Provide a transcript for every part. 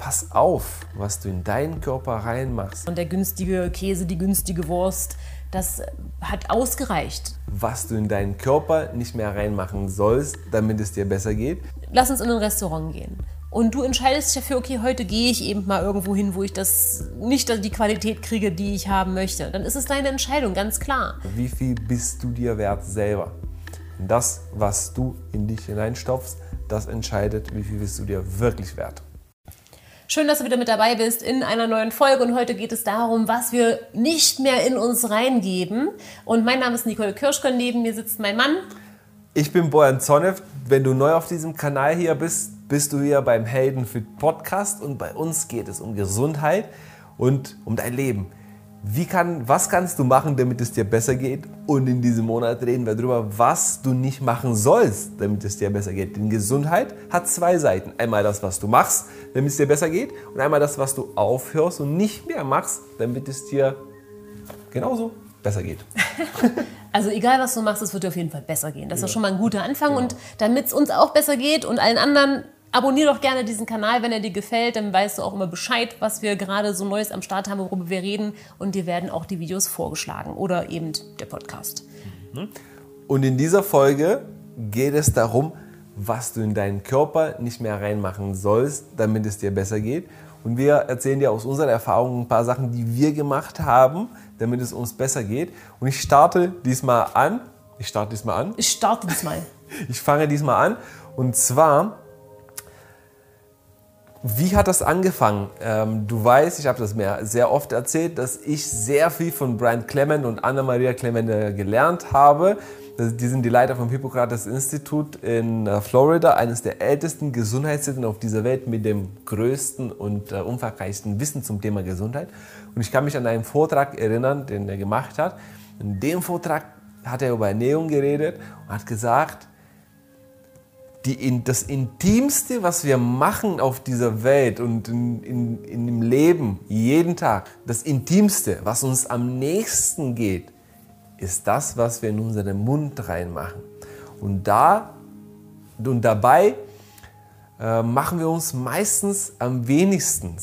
pass auf, was du in deinen Körper reinmachst. Und der günstige Käse, die günstige Wurst, das hat ausgereicht. Was du in deinen Körper nicht mehr reinmachen sollst, damit es dir besser geht. Lass uns in ein Restaurant gehen. Und du entscheidest dich dafür, okay, heute gehe ich eben mal irgendwo hin, wo ich das nicht die Qualität kriege, die ich haben möchte. Dann ist es deine Entscheidung, ganz klar. Wie viel bist du dir wert selber? Das, was du in dich hineinstopfst, das entscheidet, wie viel bist du dir wirklich wert. Schön, dass du wieder mit dabei bist in einer neuen Folge und heute geht es darum, was wir nicht mehr in uns reingeben. Und mein Name ist Nicole Kirschke, neben mir sitzt mein Mann. Ich bin Bojan Zonev. Wenn du neu auf diesem Kanal hier bist, bist du hier beim Heldenfit Podcast und bei uns geht es um Gesundheit und um dein Leben. Wie kann, was kannst du machen, damit es dir besser geht? Und in diesem Monat reden wir darüber, was du nicht machen sollst, damit es dir besser geht. Denn Gesundheit hat zwei Seiten. Einmal das, was du machst, damit es dir besser geht. Und einmal das, was du aufhörst und nicht mehr machst, damit es dir genauso besser geht. Also egal, was du machst, es wird dir auf jeden Fall besser gehen. Das ist ja. schon mal ein guter Anfang. Genau. Und damit es uns auch besser geht und allen anderen, Abonnier doch gerne diesen Kanal, wenn er dir gefällt, dann weißt du auch immer Bescheid, was wir gerade so Neues am Start haben, worüber wir reden. Und dir werden auch die Videos vorgeschlagen oder eben der Podcast. Mhm. Und in dieser Folge geht es darum, was du in deinen Körper nicht mehr reinmachen sollst, damit es dir besser geht. Und wir erzählen dir aus unserer Erfahrung ein paar Sachen, die wir gemacht haben, damit es uns besser geht. Und ich starte diesmal an. Ich starte diesmal an. Ich starte diesmal. Ich fange diesmal an. Und zwar wie hat das angefangen? Ähm, du weißt, ich habe das mir sehr oft erzählt, dass ich sehr viel von Brian Clement und Anna-Maria Clement äh, gelernt habe. Die sind die Leiter vom Hippokrates Institut in äh, Florida, eines der ältesten Gesundheitszentren auf dieser Welt mit dem größten und äh, umfangreichsten Wissen zum Thema Gesundheit. Und ich kann mich an einen Vortrag erinnern, den er gemacht hat. In dem Vortrag hat er über Ernährung geredet und hat gesagt, die, das Intimste, was wir machen auf dieser Welt und in, in, in dem Leben, jeden Tag, das Intimste, was uns am nächsten geht, ist das, was wir in unseren Mund reinmachen. Und, da, und dabei äh, machen wir uns meistens am wenigsten,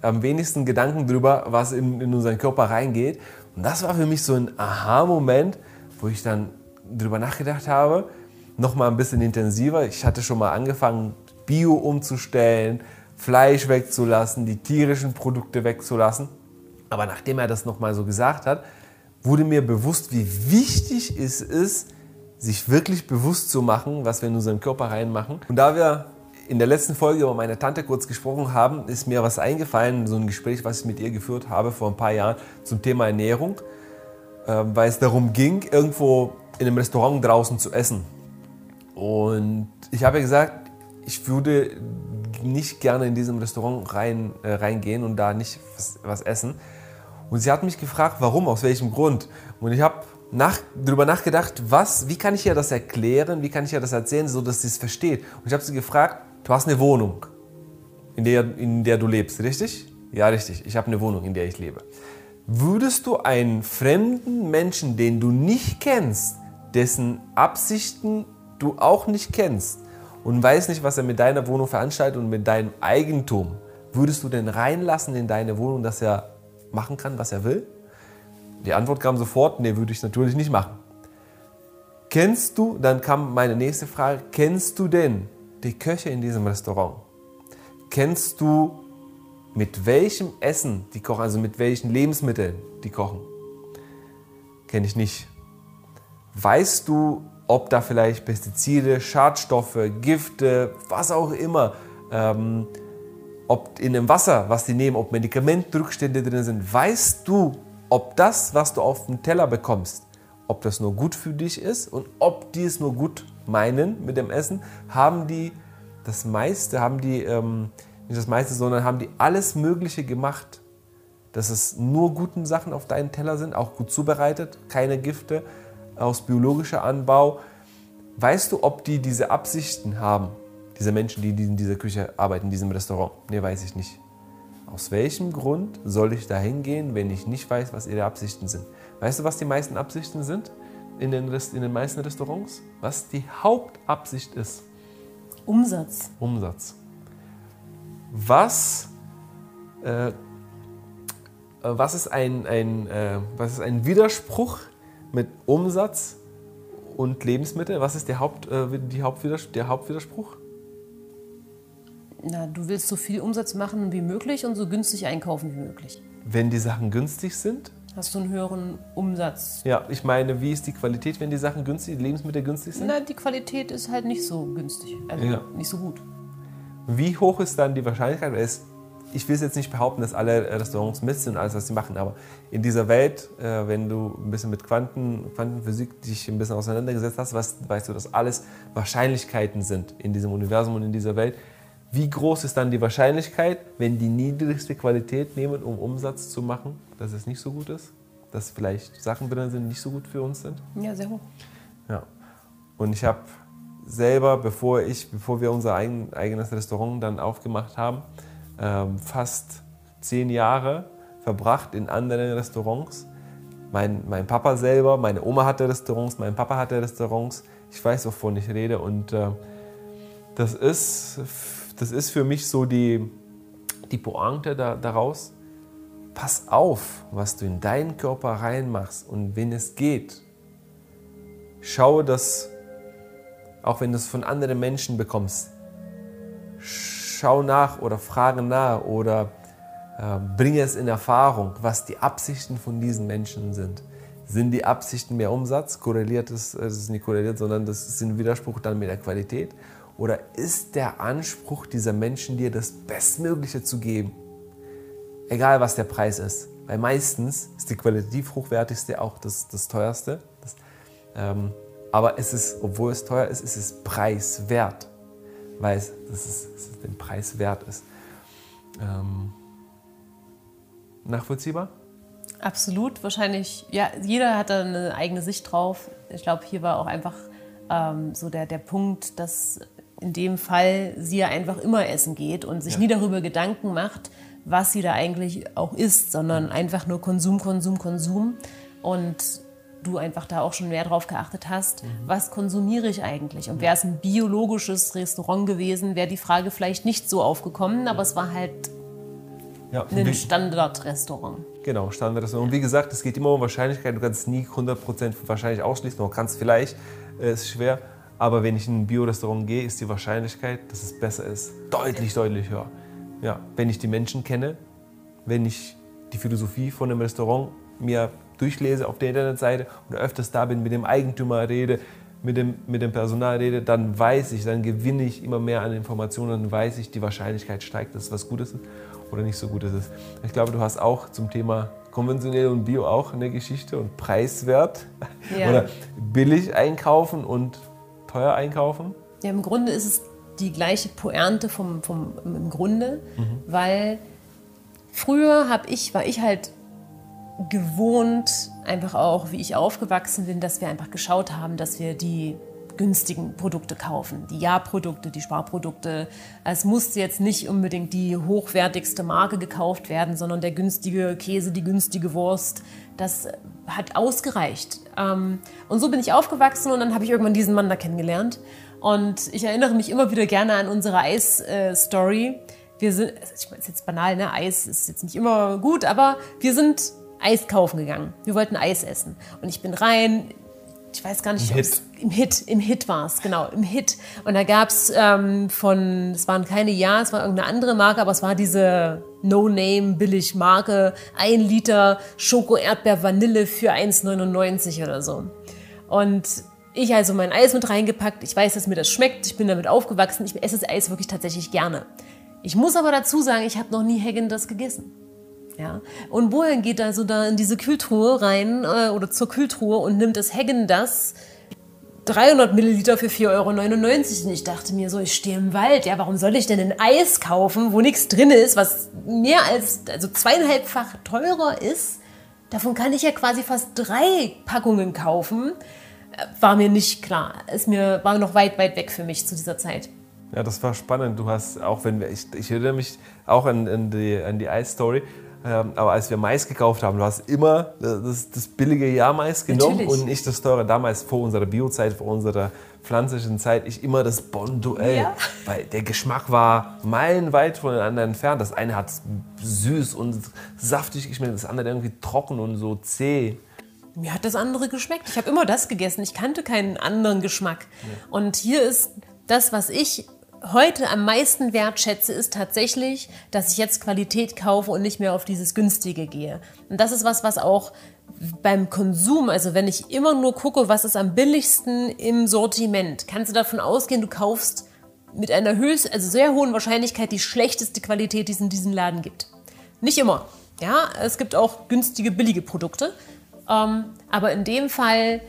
am wenigsten Gedanken darüber, was in, in unseren Körper reingeht. Und das war für mich so ein Aha-Moment, wo ich dann darüber nachgedacht habe, noch mal ein bisschen intensiver. Ich hatte schon mal angefangen, Bio umzustellen, Fleisch wegzulassen, die tierischen Produkte wegzulassen. Aber nachdem er das noch mal so gesagt hat, wurde mir bewusst, wie wichtig es ist, sich wirklich bewusst zu machen, was wir in unseren Körper reinmachen. Und da wir in der letzten Folge über meine Tante kurz gesprochen haben, ist mir was eingefallen, so ein Gespräch, was ich mit ihr geführt habe vor ein paar Jahren zum Thema Ernährung, ähm, weil es darum ging, irgendwo in einem Restaurant draußen zu essen. Und ich habe gesagt, ich würde nicht gerne in diesem Restaurant rein, äh, reingehen und da nicht was, was, essen. Und sie hat mich gefragt, warum, aus welchem Grund. Und ich habe nach, darüber nachgedacht, was, wie kann ich ihr das erklären, wie kann ich ihr das erzählen, so dass sie es versteht. Und ich habe sie gefragt, du hast eine Wohnung, in der, in der du lebst, richtig? Ja, richtig. Ich habe eine Wohnung, in der ich lebe. Würdest du einen fremden Menschen, den du nicht kennst, dessen Absichten du auch nicht kennst und weißt nicht, was er mit deiner Wohnung veranstaltet und mit deinem Eigentum, würdest du denn reinlassen in deine Wohnung, dass er machen kann, was er will? Die Antwort kam sofort, nee, würde ich natürlich nicht machen. Kennst du, dann kam meine nächste Frage, kennst du denn die Köche in diesem Restaurant? Kennst du, mit welchem Essen die kochen, also mit welchen Lebensmitteln die kochen? Kenne ich nicht. Weißt du, ob da vielleicht Pestizide, Schadstoffe, Gifte, was auch immer, ähm, ob in dem Wasser, was die nehmen, ob Medikamentrückstände drin sind, weißt du, ob das, was du auf dem Teller bekommst, ob das nur gut für dich ist und ob die es nur gut meinen mit dem Essen, haben die das meiste, haben die, ähm, nicht das meiste, sondern haben die alles Mögliche gemacht, dass es nur guten Sachen auf deinen Teller sind, auch gut zubereitet, keine Gifte, aus biologischer Anbau. Weißt du, ob die diese Absichten haben, diese Menschen, die in dieser Küche arbeiten, in diesem Restaurant? Nee, weiß ich nicht. Aus welchem Grund soll ich da hingehen, wenn ich nicht weiß, was ihre Absichten sind? Weißt du, was die meisten Absichten sind in den, Rest, in den meisten Restaurants? Was die Hauptabsicht ist? Umsatz. Umsatz. Was Äh, was, ist ein, ein, äh, was ist ein Widerspruch mit Umsatz und Lebensmittel? Was ist der, Haupt, äh, die Hauptwiders der Hauptwiderspruch? Na, du willst so viel Umsatz machen wie möglich und so günstig einkaufen wie möglich. Wenn die Sachen günstig sind? Hast du einen höheren Umsatz? Ja, ich meine, wie ist die Qualität, wenn die Sachen günstig, die Lebensmittel günstig sind? Na, die Qualität ist halt nicht so günstig, also ja. nicht so gut. Wie hoch ist dann die Wahrscheinlichkeit? Es, ich will jetzt nicht behaupten, dass alle Restaurants Mist sind und alles, was sie machen, aber in dieser Welt, äh, wenn du ein bisschen mit Quanten, Quantenphysik dich ein bisschen auseinandergesetzt hast, weißt, weißt du, dass alles Wahrscheinlichkeiten sind in diesem Universum und in dieser Welt. Wie groß ist dann die Wahrscheinlichkeit, wenn die niedrigste Qualität nehmen, um Umsatz zu machen, dass es nicht so gut ist? Dass vielleicht Sachen drin sind, die nicht so gut für uns sind? Ja, sehr hoch. Ja. Und ich habe selber, bevor, ich, bevor wir unser eigen, eigenes Restaurant dann aufgemacht haben, ähm, fast zehn Jahre verbracht in anderen Restaurants. Mein, mein Papa selber, meine Oma hatte Restaurants, mein Papa hatte Restaurants. Ich weiß, wovon ich rede. Und äh, das ist das ist für mich so die, die Pointe da, daraus. Pass auf, was du in deinen Körper reinmachst und wenn es geht, schau dass, auch wenn du es von anderen Menschen bekommst, schau nach oder frage nach oder äh, bringe es in Erfahrung, was die Absichten von diesen Menschen sind. Sind die Absichten mehr Umsatz? Korreliert es, es ist nicht korreliert, sondern das ist ein Widerspruch dann mit der Qualität. Oder ist der Anspruch dieser Menschen, dir das Bestmögliche zu geben? Egal, was der Preis ist. Weil meistens ist die qualitativ hochwertigste auch das, das teuerste. Das, ähm, aber es ist, obwohl es teuer ist, ist es preiswert. Weil es, das ist, es den Preis wert ist. Ähm, nachvollziehbar? Absolut, wahrscheinlich. Ja, jeder hat da eine eigene Sicht drauf. Ich glaube, hier war auch einfach ähm, so der, der Punkt, dass in dem Fall sie ja einfach immer essen geht und sich ja. nie darüber Gedanken macht, was sie da eigentlich auch isst, sondern einfach nur Konsum, Konsum, Konsum. Und du einfach da auch schon mehr drauf geachtet hast, mhm. was konsumiere ich eigentlich? Und wäre es ein biologisches Restaurant gewesen, wäre die Frage vielleicht nicht so aufgekommen, aber es war halt ja, ein Standardrestaurant. Genau, Standardrestaurant. Und wie gesagt, es geht immer um Wahrscheinlichkeit. Du kannst nie 100% wahrscheinlich ausschließen, du kannst vielleicht, äh, ist schwer. Aber wenn ich in ein Bio-Restaurant gehe, ist die Wahrscheinlichkeit, dass es besser ist, deutlich, deutlich höher. Ja, wenn ich die Menschen kenne, wenn ich die Philosophie von einem Restaurant mir durchlese auf der Internetseite und öfters da bin, mit dem Eigentümer rede, mit dem, mit dem Personal rede, dann weiß ich, dann gewinne ich immer mehr an Informationen, dann weiß ich, die Wahrscheinlichkeit steigt, dass es was Gutes ist oder nicht so Gutes ist. Ich glaube, du hast auch zum Thema konventionell und Bio auch eine Geschichte und preiswert ja. oder billig einkaufen und teuer einkaufen? Ja, im Grunde ist es die gleiche Pointe vom, vom, im Grunde, mhm. weil früher hab ich, war ich halt gewohnt, einfach auch, wie ich aufgewachsen bin, dass wir einfach geschaut haben, dass wir die günstigen Produkte kaufen. Die Ja-Produkte, die Sparprodukte. Es musste jetzt nicht unbedingt die hochwertigste Marke gekauft werden, sondern der günstige Käse, die günstige Wurst. Das hat ausgereicht. Ähm, und so bin ich aufgewachsen und dann habe ich irgendwann diesen Mann da kennengelernt. Und ich erinnere mich immer wieder gerne an unsere Eis-Story. Wir sind, ich meine, ist jetzt banal, ne? Eis ist jetzt nicht immer gut, aber wir sind Eis kaufen gegangen. Wir wollten Eis essen. Und ich bin rein, ich weiß gar nicht, Im Hit. im Hit, im Hit war es, genau, im Hit. Und da gab es ähm, von, es waren keine Ja, es war irgendeine andere Marke, aber es war diese No-Name-Billig-Marke, ein Liter Schoko-Erdbeer-Vanille für 1,99 oder so. Und ich also mein Eis mit reingepackt, ich weiß, dass mir das schmeckt, ich bin damit aufgewachsen, ich esse das Eis wirklich tatsächlich gerne. Ich muss aber dazu sagen, ich habe noch nie Hagen das gegessen. Ja. Und wohin geht also da in diese Kühltruhe rein äh, oder zur Kühltruhe und nimmt das Hagen das 300 Milliliter für 4,99 Euro. Und ich dachte mir so, ich stehe im Wald. Ja, warum soll ich denn ein Eis kaufen, wo nichts drin ist, was mehr als also zweieinhalbfach teurer ist? Davon kann ich ja quasi fast drei Packungen kaufen. Äh, war mir nicht klar. Ist war noch weit, weit weg für mich zu dieser Zeit. Ja, das war spannend. Du hast, auch wenn wir, ich, ich erinnere mich auch an, an die, an die Eis-Story, aber als wir Mais gekauft haben, du hast immer das, das billige Jahrmais genommen Natürlich. und nicht das teure. Damals vor unserer Biozeit, vor unserer pflanzlichen Zeit, ich immer das Bonduell. Ja. Weil der Geschmack war meilenweit voneinander entfernt. Das eine hat süß und saftig geschmeckt, das andere irgendwie trocken und so zäh. Mir hat das andere geschmeckt. Ich habe immer das gegessen. Ich kannte keinen anderen Geschmack. Und hier ist das, was ich heute am meisten wertschätze, ist tatsächlich, dass ich jetzt Qualität kaufe und nicht mehr auf dieses günstige gehe. Und das ist was, was auch beim Konsum, also wenn ich immer nur gucke, was ist am billigsten im Sortiment, kannst du davon ausgehen, du kaufst mit einer höchst, also sehr hohen Wahrscheinlichkeit die schlechteste Qualität, die es in diesem Laden gibt. Nicht immer. Ja, es gibt auch günstige, billige Produkte. Ähm, aber in dem Fall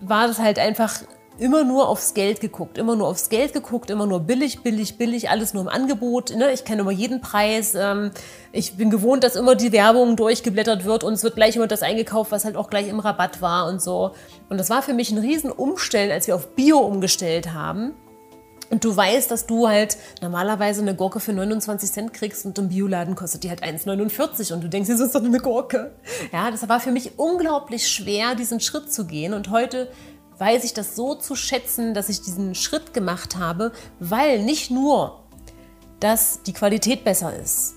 war das halt einfach immer nur aufs Geld geguckt, immer nur aufs Geld geguckt, immer nur billig, billig, billig, alles nur im Angebot. Ne? Ich kenne immer jeden Preis. Ähm, ich bin gewohnt, dass immer die Werbung durchgeblättert wird und es wird gleich immer das eingekauft, was halt auch gleich im Rabatt war und so. Und das war für mich ein Riesenumstellen, als wir auf Bio umgestellt haben. Und du weißt, dass du halt normalerweise eine Gurke für 29 Cent kriegst und im Bioladen kostet die halt 1,49 und du denkst, das ist doch eine Gurke. Ja, das war für mich unglaublich schwer, diesen Schritt zu gehen. Und heute weiß ich das so zu schätzen, dass ich diesen Schritt gemacht habe, weil nicht nur, dass die Qualität besser ist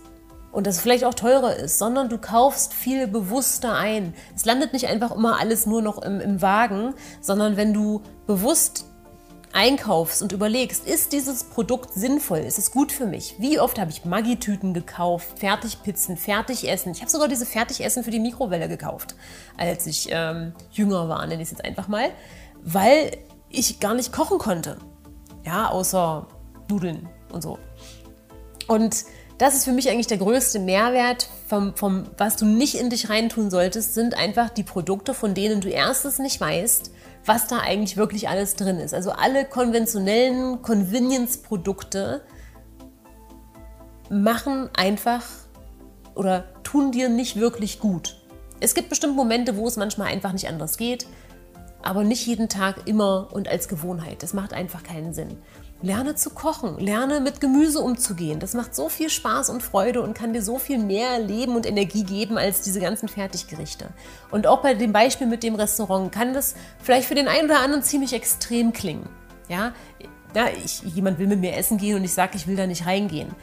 und dass es vielleicht auch teurer ist, sondern du kaufst viel bewusster ein. Es landet nicht einfach immer alles nur noch im, im Wagen, sondern wenn du bewusst einkaufst und überlegst, ist dieses Produkt sinnvoll, ist es gut für mich? Wie oft habe ich Maggi-Tüten gekauft, Fertigpizzen, Fertigessen? Ich habe sogar diese Fertigessen für die Mikrowelle gekauft, als ich ähm, jünger war, nenne ich es jetzt einfach mal, weil ich gar nicht kochen konnte. Ja, außer Nudeln und so. Und das ist für mich eigentlich der größte Mehrwert, vom, vom, was du nicht in dich reintun solltest, sind einfach die Produkte, von denen du erstens nicht weißt, was da eigentlich wirklich alles drin ist. Also alle konventionellen Convenience-Produkte machen einfach oder tun dir nicht wirklich gut. Es gibt bestimmt Momente, wo es manchmal einfach nicht anders geht, aber nicht jeden Tag immer und als Gewohnheit. Das macht einfach keinen Sinn. Lerne zu kochen, lerne mit Gemüse umzugehen. Das macht so viel Spaß und Freude und kann dir so viel mehr Leben und Energie geben als diese ganzen Fertiggerichte. Und auch bei dem Beispiel mit dem Restaurant kann das vielleicht für den einen oder anderen ziemlich extrem klingen. Ja, ja ich, jemand will mit mir essen gehen und ich sage, ich will da nicht reingehen.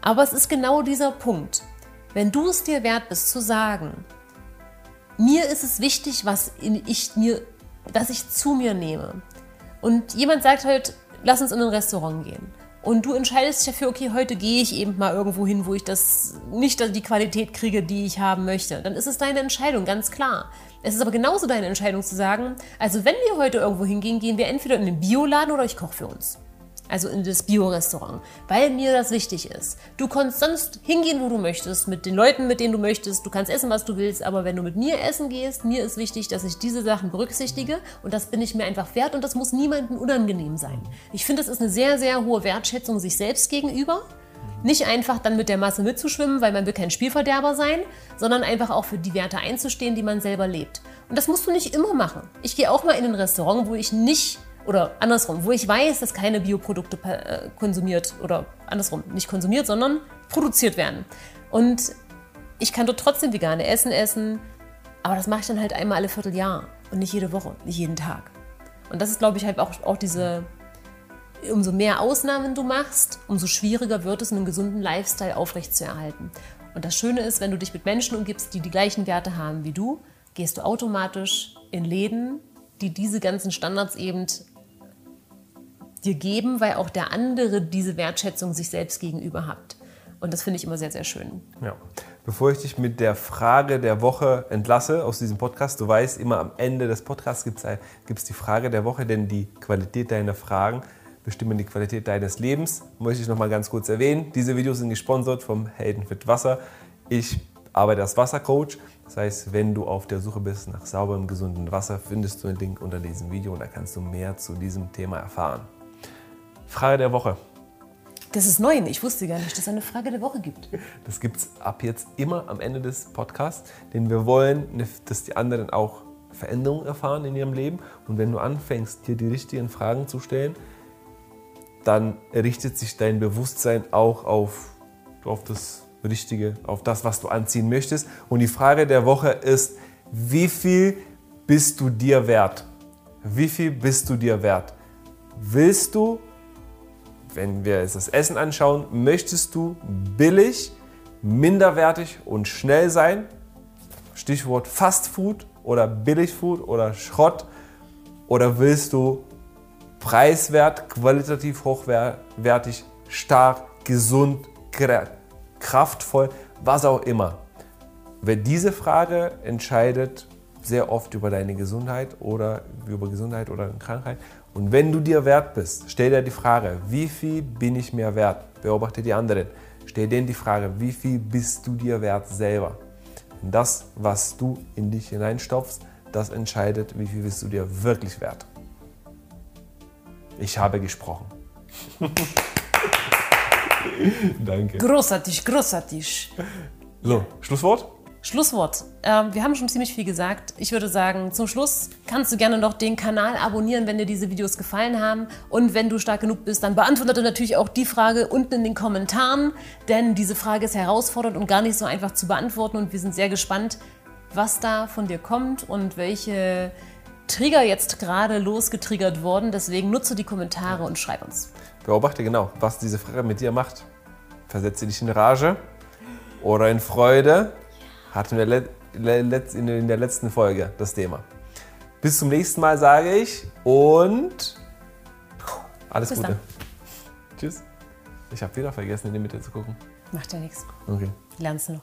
Aber es ist genau dieser Punkt. Wenn du es dir wert bist zu sagen, mir ist es wichtig, was ich mir, dass ich zu mir nehme. Und jemand sagt halt, lass uns in ein Restaurant gehen. Und du entscheidest dich dafür, okay, heute gehe ich eben mal irgendwo hin, wo ich das nicht die Qualität kriege, die ich haben möchte. Dann ist es deine Entscheidung, ganz klar. Es ist aber genauso deine Entscheidung zu sagen, also wenn wir heute irgendwo hingehen, gehen wir entweder in den Bioladen oder ich koche für uns also in das Bio-Restaurant, weil mir das wichtig ist. Du kannst sonst hingehen, wo du möchtest, mit den Leuten, mit denen du möchtest, du kannst essen, was du willst, aber wenn du mit mir essen gehst, mir ist wichtig, dass ich diese Sachen berücksichtige und das bin ich mir einfach wert und das muss niemandem unangenehm sein. Ich finde, das ist eine sehr, sehr hohe Wertschätzung sich selbst gegenüber. Nicht einfach dann mit der Masse mitzuschwimmen, weil man will kein Spielverderber sein, sondern einfach auch für die Werte einzustehen, die man selber lebt. Und das musst du nicht immer machen. Ich gehe auch mal in ein Restaurant, wo ich nicht oder andersrum, wo ich weiß, dass keine Bioprodukte äh, konsumiert oder andersrum, nicht konsumiert, sondern produziert werden. Und ich kann dort trotzdem vegane Essen essen, aber das mache ich dann halt einmal alle Vierteljahr und nicht jede Woche, nicht jeden Tag. Und das ist, glaube ich, halt auch, auch diese, umso mehr Ausnahmen du machst, umso schwieriger wird es, einen gesunden Lifestyle aufrechtzuerhalten. Und das Schöne ist, wenn du dich mit Menschen umgibst, die die gleichen Werte haben wie du, gehst du automatisch in Läden, die diese ganzen Standards eben dir geben, weil auch der andere diese Wertschätzung sich selbst gegenüber hat. Und das finde ich immer sehr, sehr schön. Ja. Bevor ich dich mit der Frage der Woche entlasse aus diesem Podcast, du weißt, immer am Ende des Podcasts gibt es die Frage der Woche, denn die Qualität deiner Fragen bestimmen die Qualität deines Lebens. Möchte ich noch mal ganz kurz erwähnen. Diese Videos sind gesponsert vom Heldenfit Wasser. Ich arbeite als Wassercoach. Das heißt, wenn du auf der Suche bist nach sauberem, gesundem Wasser, findest du den Link unter diesem Video und da kannst du mehr zu diesem Thema erfahren. Frage der Woche. Das ist neu. Ich wusste gar nicht, dass es eine Frage der Woche gibt. Das gibt es ab jetzt immer am Ende des Podcasts, denn wir wollen, dass die anderen auch Veränderungen erfahren in ihrem Leben. Und wenn du anfängst, dir die richtigen Fragen zu stellen, dann richtet sich dein Bewusstsein auch auf, auf das Richtige, auf das, was du anziehen möchtest. Und die Frage der Woche ist, wie viel bist du dir wert? Wie viel bist du dir wert? Willst du, wenn wir jetzt das Essen anschauen, möchtest du billig, minderwertig und schnell sein? Stichwort Fast Food oder Billigfood oder Schrott. Oder willst du preiswert, qualitativ hochwertig, stark, gesund, kraftvoll, was auch immer? Wer diese Frage entscheidet sehr oft über deine Gesundheit oder über Gesundheit oder Krankheit. Und wenn du dir wert bist, stell dir die Frage, wie viel bin ich mir wert? Beobachte die anderen. Stell denen die Frage, wie viel bist du dir wert selber? Und das, was du in dich hineinstopfst, das entscheidet, wie viel bist du dir wirklich wert. Ich habe gesprochen. Danke. Großartig, großartig. So, Schlusswort? Schlusswort. Ähm, wir haben schon ziemlich viel gesagt. Ich würde sagen, zum Schluss kannst du gerne noch den Kanal abonnieren, wenn dir diese Videos gefallen haben. Und wenn du stark genug bist, dann beantworte natürlich auch die Frage unten in den Kommentaren. Denn diese Frage ist herausfordernd und gar nicht so einfach zu beantworten. Und wir sind sehr gespannt, was da von dir kommt und welche Trigger jetzt gerade losgetriggert wurden. Deswegen nutze die Kommentare und schreib uns. Beobachte genau, was diese Frage mit dir macht. Versetze dich in Rage oder in Freude hatten wir in der letzten Folge das Thema. Bis zum nächsten Mal sage ich und alles Bis Gute. Dann. Tschüss. Ich habe wieder vergessen, in die Mitte zu gucken. Macht ja nichts. Okay. Lernst du noch.